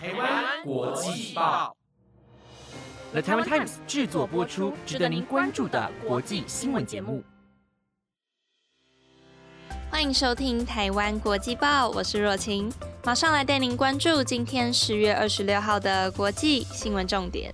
台湾国际报，The Taiwan Times 制作播出，值得您关注的国际新闻节目。欢迎收听台湾国际报，我是若晴，马上来带您关注今天十月二十六号的国际新闻重点。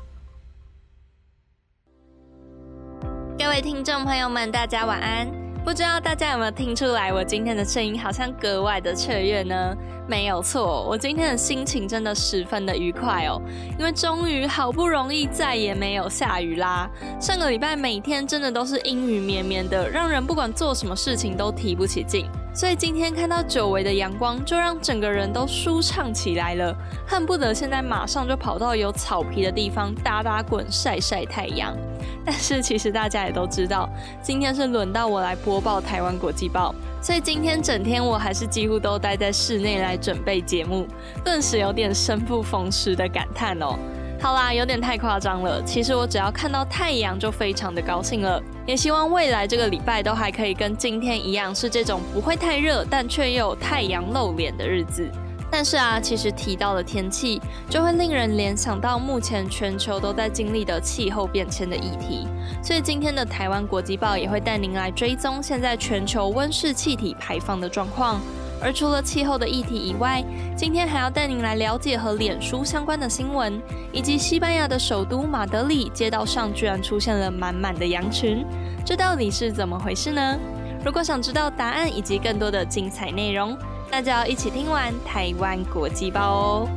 各位听众朋友们，大家晚安。不知道大家有没有听出来，我今天的声音好像格外的雀跃呢？没有错，我今天的心情真的十分的愉快哦，因为终于好不容易再也没有下雨啦。上个礼拜每天真的都是阴雨绵绵的，让人不管做什么事情都提不起劲。所以今天看到久违的阳光，就让整个人都舒畅起来了，恨不得现在马上就跑到有草皮的地方打打滚、晒晒太阳。但是其实大家也都知道，今天是轮到我来播报台湾国际报，所以今天整天我还是几乎都待在室内来准备节目，顿时有点生不逢时的感叹哦。好啦，有点太夸张了。其实我只要看到太阳就非常的高兴了，也希望未来这个礼拜都还可以跟今天一样，是这种不会太热，但却又有太阳露脸的日子。但是啊，其实提到了天气，就会令人联想到目前全球都在经历的气候变迁的议题。所以今天的台湾国际报也会带您来追踪现在全球温室气体排放的状况。而除了气候的议题以外，今天还要带您来了解和脸书相关的新闻，以及西班牙的首都马德里街道上居然出现了满满的羊群，这到底是怎么回事呢？如果想知道答案以及更多的精彩内容，那就要一起听完台湾国际报哦。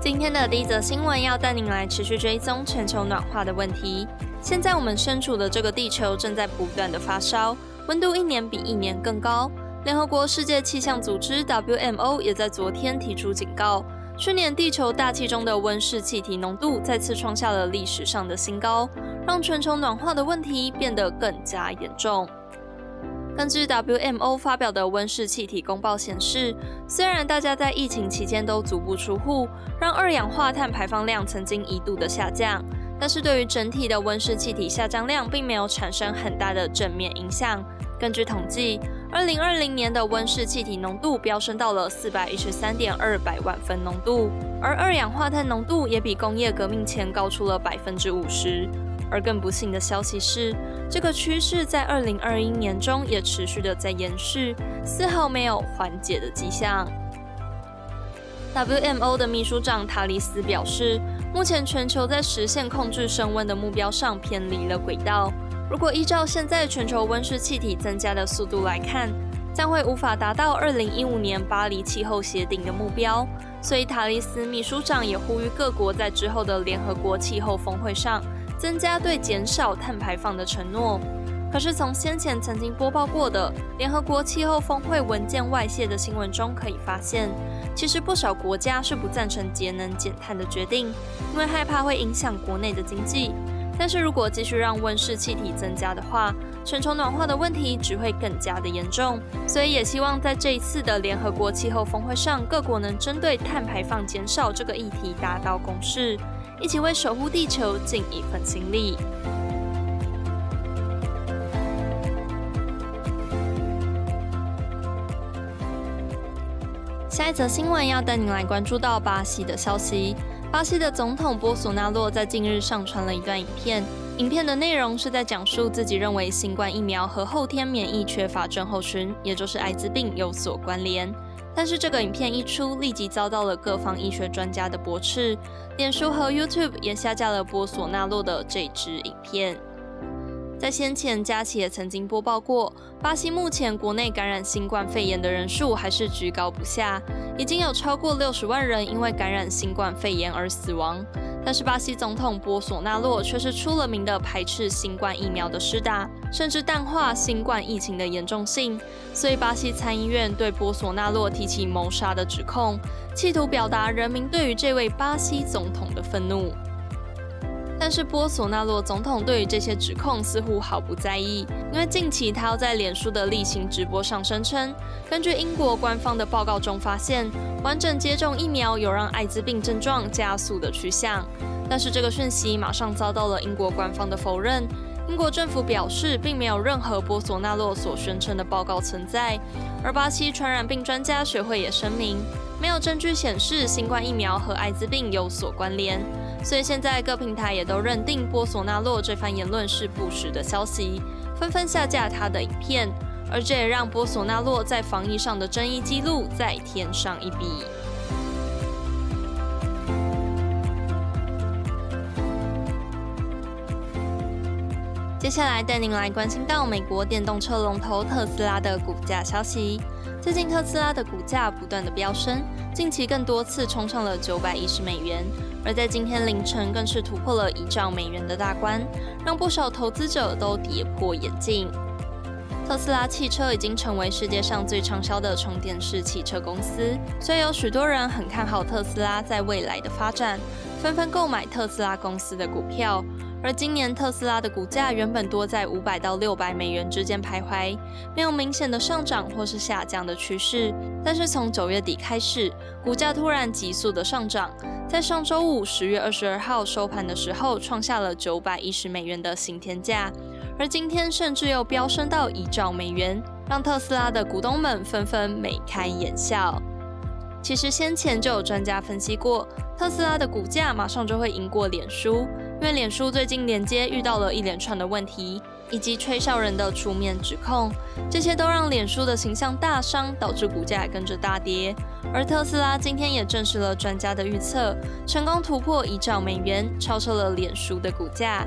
今天的第一则新闻要带您来持续追踪全球暖化的问题。现在我们身处的这个地球正在不断的发烧，温度一年比一年更高。联合国世界气象组织 WMO 也在昨天提出警告，去年地球大气中的温室气体浓度再次创下了历史上的新高，让全球暖化的问题变得更加严重。根据 WMO 发表的温室气体公报显示，虽然大家在疫情期间都足不出户，让二氧化碳排放量曾经一度的下降。但是对于整体的温室气体下降量，并没有产生很大的正面影响。根据统计，二零二零年的温室气体浓度飙升到了四百一十三点二百万分浓度，而二氧化碳浓度也比工业革命前高出了百分之五十。而更不幸的消息是，这个趋势在二零二一年中也持续的在延续，丝毫没有缓解的迹象。WMO 的秘书长塔利斯表示。目前全球在实现控制升温的目标上偏离了轨道。如果依照现在全球温室气体增加的速度来看，将会无法达到2015年巴黎气候协定的目标。所以塔利斯秘书长也呼吁各国在之后的联合国气候峰会上增加对减少碳排放的承诺。可是从先前曾经播报过的联合国气候峰会文件外泄的新闻中可以发现。其实不少国家是不赞成节能减碳的决定，因为害怕会影响国内的经济。但是如果继续让温室气体增加的话，全球暖化的问题只会更加的严重。所以也希望在这一次的联合国气候峰会上，各国能针对碳排放减少这个议题达到共识，一起为守护地球尽一份心力。下一则新闻要带你来关注到巴西的消息。巴西的总统波索纳洛在近日上传了一段影片，影片的内容是在讲述自己认为新冠疫苗和后天免疫缺乏症候群，也就是艾滋病有所关联。但是这个影片一出，立即遭到了各方医学专家的驳斥，脸书和 YouTube 也下架了波索纳洛的这支影片。在先前，佳琪也曾经播报过，巴西目前国内感染新冠肺炎的人数还是居高不下，已经有超过六十万人因为感染新冠肺炎而死亡。但是巴西总统波索纳洛却是出了名的排斥新冠疫苗的施打，甚至淡化新冠疫情的严重性。所以巴西参议院对波索纳洛提起谋杀的指控，企图表达人民对于这位巴西总统的愤怒。但是波索纳罗总统对于这些指控似乎毫不在意，因为近期他要在脸书的例行直播上声称，根据英国官方的报告中发现，完整接种疫苗有让艾滋病症状加速的趋向。但是这个讯息马上遭到了英国官方的否认，英国政府表示，并没有任何波索纳洛所宣称的报告存在，而巴西传染病专家学会也声明，没有证据显示新冠疫苗和艾滋病有所关联。所以现在各平台也都认定波索纳洛这番言论是不实的消息，纷纷下架他的影片，而这也让波索纳洛在防疫上的争议记录再添上一笔。接下来带您来关心到美国电动车龙头特斯拉的股价消息。最近特斯拉的股价不断的飙升，近期更多次冲上了九百一十美元，而在今天凌晨更是突破了一兆美元的大关，让不少投资者都跌破眼镜。特斯拉汽车已经成为世界上最畅销的充电式汽车公司，所以有许多人很看好特斯拉在未来的发展，纷纷购买特斯拉公司的股票。而今年特斯拉的股价原本多在五百到六百美元之间徘徊，没有明显的上涨或是下降的趋势。但是从九月底开始，股价突然急速的上涨，在上周五十月二十二号收盘的时候，创下了九百一十美元的新天价，而今天甚至又飙升到一兆美元，让特斯拉的股东们纷纷眉开眼笑。其实先前就有专家分析过，特斯拉的股价马上就会赢过脸书。因为脸书最近连接遇到了一连串的问题，以及吹哨人的出面指控，这些都让脸书的形象大伤，导致股价跟着大跌。而特斯拉今天也证实了专家的预测，成功突破一兆美元，超车了脸书的股价。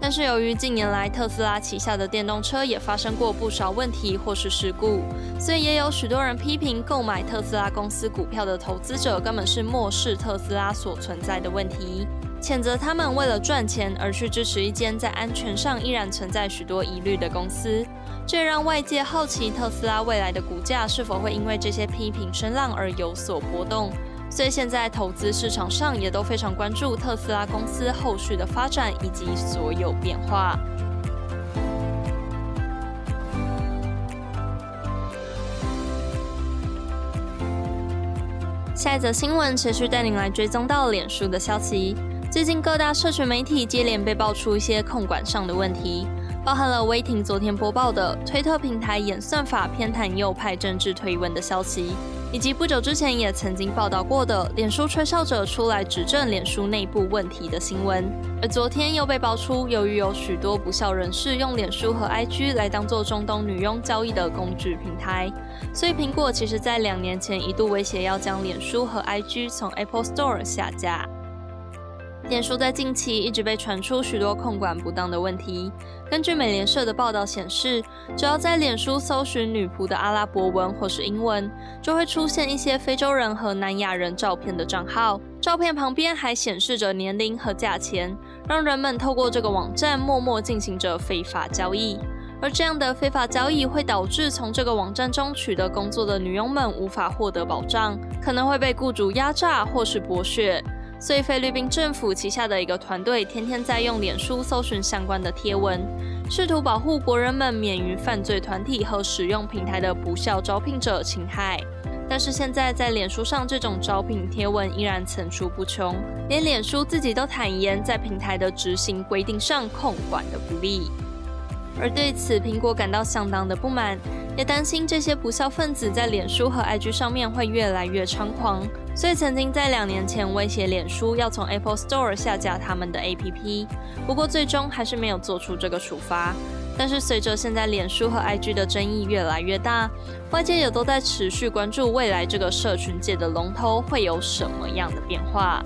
但是由于近年来特斯拉旗下的电动车也发生过不少问题或是事故，所以也有许多人批评购买特斯拉公司股票的投资者根本是漠视特斯拉所存在的问题。谴责他们为了赚钱而去支持一间在安全上依然存在许多疑虑的公司，这让外界好奇特斯拉未来的股价是否会因为这些批评声浪而有所波动。所以现在投资市场上也都非常关注特斯拉公司后续的发展以及所有变化。下一则新闻持续带您来追踪到脸书的消息。最近各大社群媒体接连被爆出一些控管上的问题，包含了威霆昨天播报的推特平台演算法偏袒右派政治推文的消息，以及不久之前也曾经报道过的脸书吹哨者出来指证脸书内部问题的新闻。而昨天又被爆出，由于有许多不孝人士用脸书和 IG 来当做中东女佣交易的工具平台，所以苹果其实在两年前一度威胁要将脸书和 IG 从 Apple Store 下架。脸书在近期一直被传出许多控管不当的问题。根据美联社的报道显示，只要在脸书搜寻女仆的阿拉伯文或是英文，就会出现一些非洲人和南亚人照片的账号，照片旁边还显示着年龄和价钱，让人们透过这个网站默默进行着非法交易。而这样的非法交易会导致从这个网站中取得工作的女佣们无法获得保障，可能会被雇主压榨或是剥削。所以，菲律宾政府旗下的一个团队天天在用脸书搜寻相关的贴文，试图保护国人们免于犯罪团体和使用平台的不孝招聘者侵害。但是，现在在脸书上这种招聘贴文依然层出不穷，连脸书自己都坦言在平台的执行规定上控管的不力。而对此，苹果感到相当的不满，也担心这些不孝分子在脸书和 IG 上面会越来越猖狂，所以曾经在两年前威胁脸书要从 Apple Store 下架他们的 APP。不过最终还是没有做出这个处罚。但是随着现在脸书和 IG 的争议越来越大，外界也都在持续关注未来这个社群界的龙头会有什么样的变化。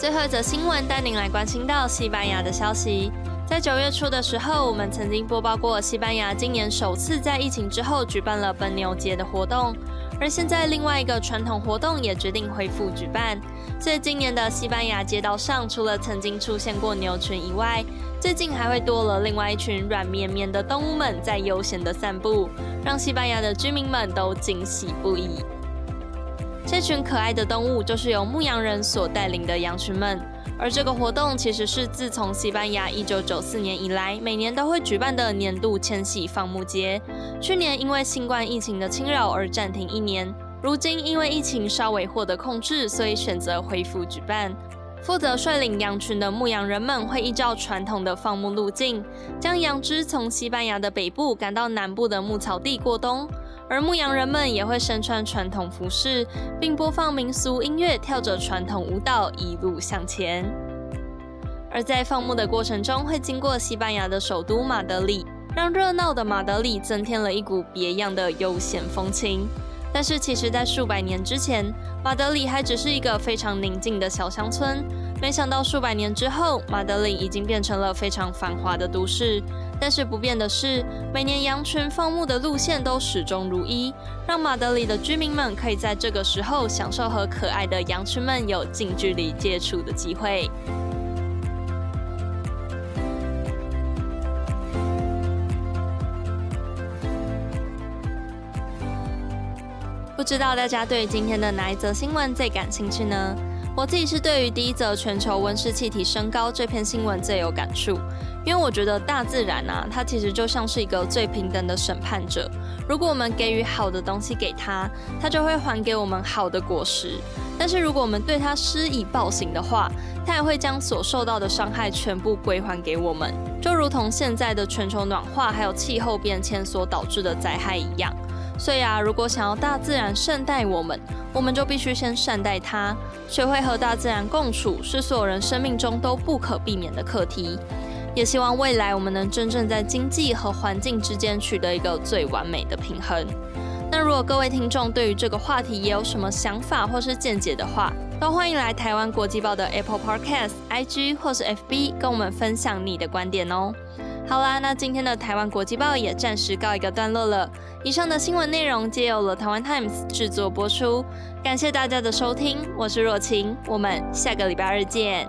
最后一则新闻带您来关心到西班牙的消息。在九月初的时候，我们曾经播报过西班牙今年首次在疫情之后举办了奔牛节的活动，而现在另外一个传统活动也决定恢复举办。所以今年的西班牙街道上，除了曾经出现过牛群以外，最近还会多了另外一群软绵绵的动物们在悠闲的散步，让西班牙的居民们都惊喜不已。这群可爱的动物就是由牧羊人所带领的羊群们，而这个活动其实是自从西班牙1994年以来，每年都会举办的年度迁徙放牧节。去年因为新冠疫情的侵扰而暂停一年，如今因为疫情稍微获得控制，所以选择恢复举办。负责率领羊群的牧羊人们会依照传统的放牧路径，将羊只从西班牙的北部赶到南部的牧草地过冬，而牧羊人们也会身穿传统服饰，并播放民俗音乐，跳着传统舞蹈，一路向前。而在放牧的过程中，会经过西班牙的首都马德里，让热闹的马德里增添了一股别样的悠闲风情。但是，其实，在数百年之前，马德里还只是一个非常宁静的小乡村。没想到，数百年之后，马德里已经变成了非常繁华的都市。但是，不变的是，每年羊群放牧的路线都始终如一，让马德里的居民们可以在这个时候享受和可爱的羊群们有近距离接触的机会。不知道大家对今天的哪一则新闻最感兴趣呢？我自己是对于第一则全球温室气体升高这篇新闻最有感触，因为我觉得大自然啊，它其实就像是一个最平等的审判者。如果我们给予好的东西给它，它就会还给我们好的果实；但是如果我们对它施以暴行的话，它也会将所受到的伤害全部归还给我们，就如同现在的全球暖化还有气候变迁所导致的灾害一样。所以啊，如果想要大自然善待我们，我们就必须先善待它。学会和大自然共处，是所有人生命中都不可避免的课题。也希望未来我们能真正在经济和环境之间取得一个最完美的平衡。那如果各位听众对于这个话题也有什么想法或是见解的话，都欢迎来台湾国际报的 Apple Podcast、IG 或是 FB 跟我们分享你的观点哦。好啦，那今天的台湾国际报也暂时告一个段落了。以上的新闻内容皆由了台湾 Times 制作播出，感谢大家的收听，我是若晴，我们下个礼拜二见。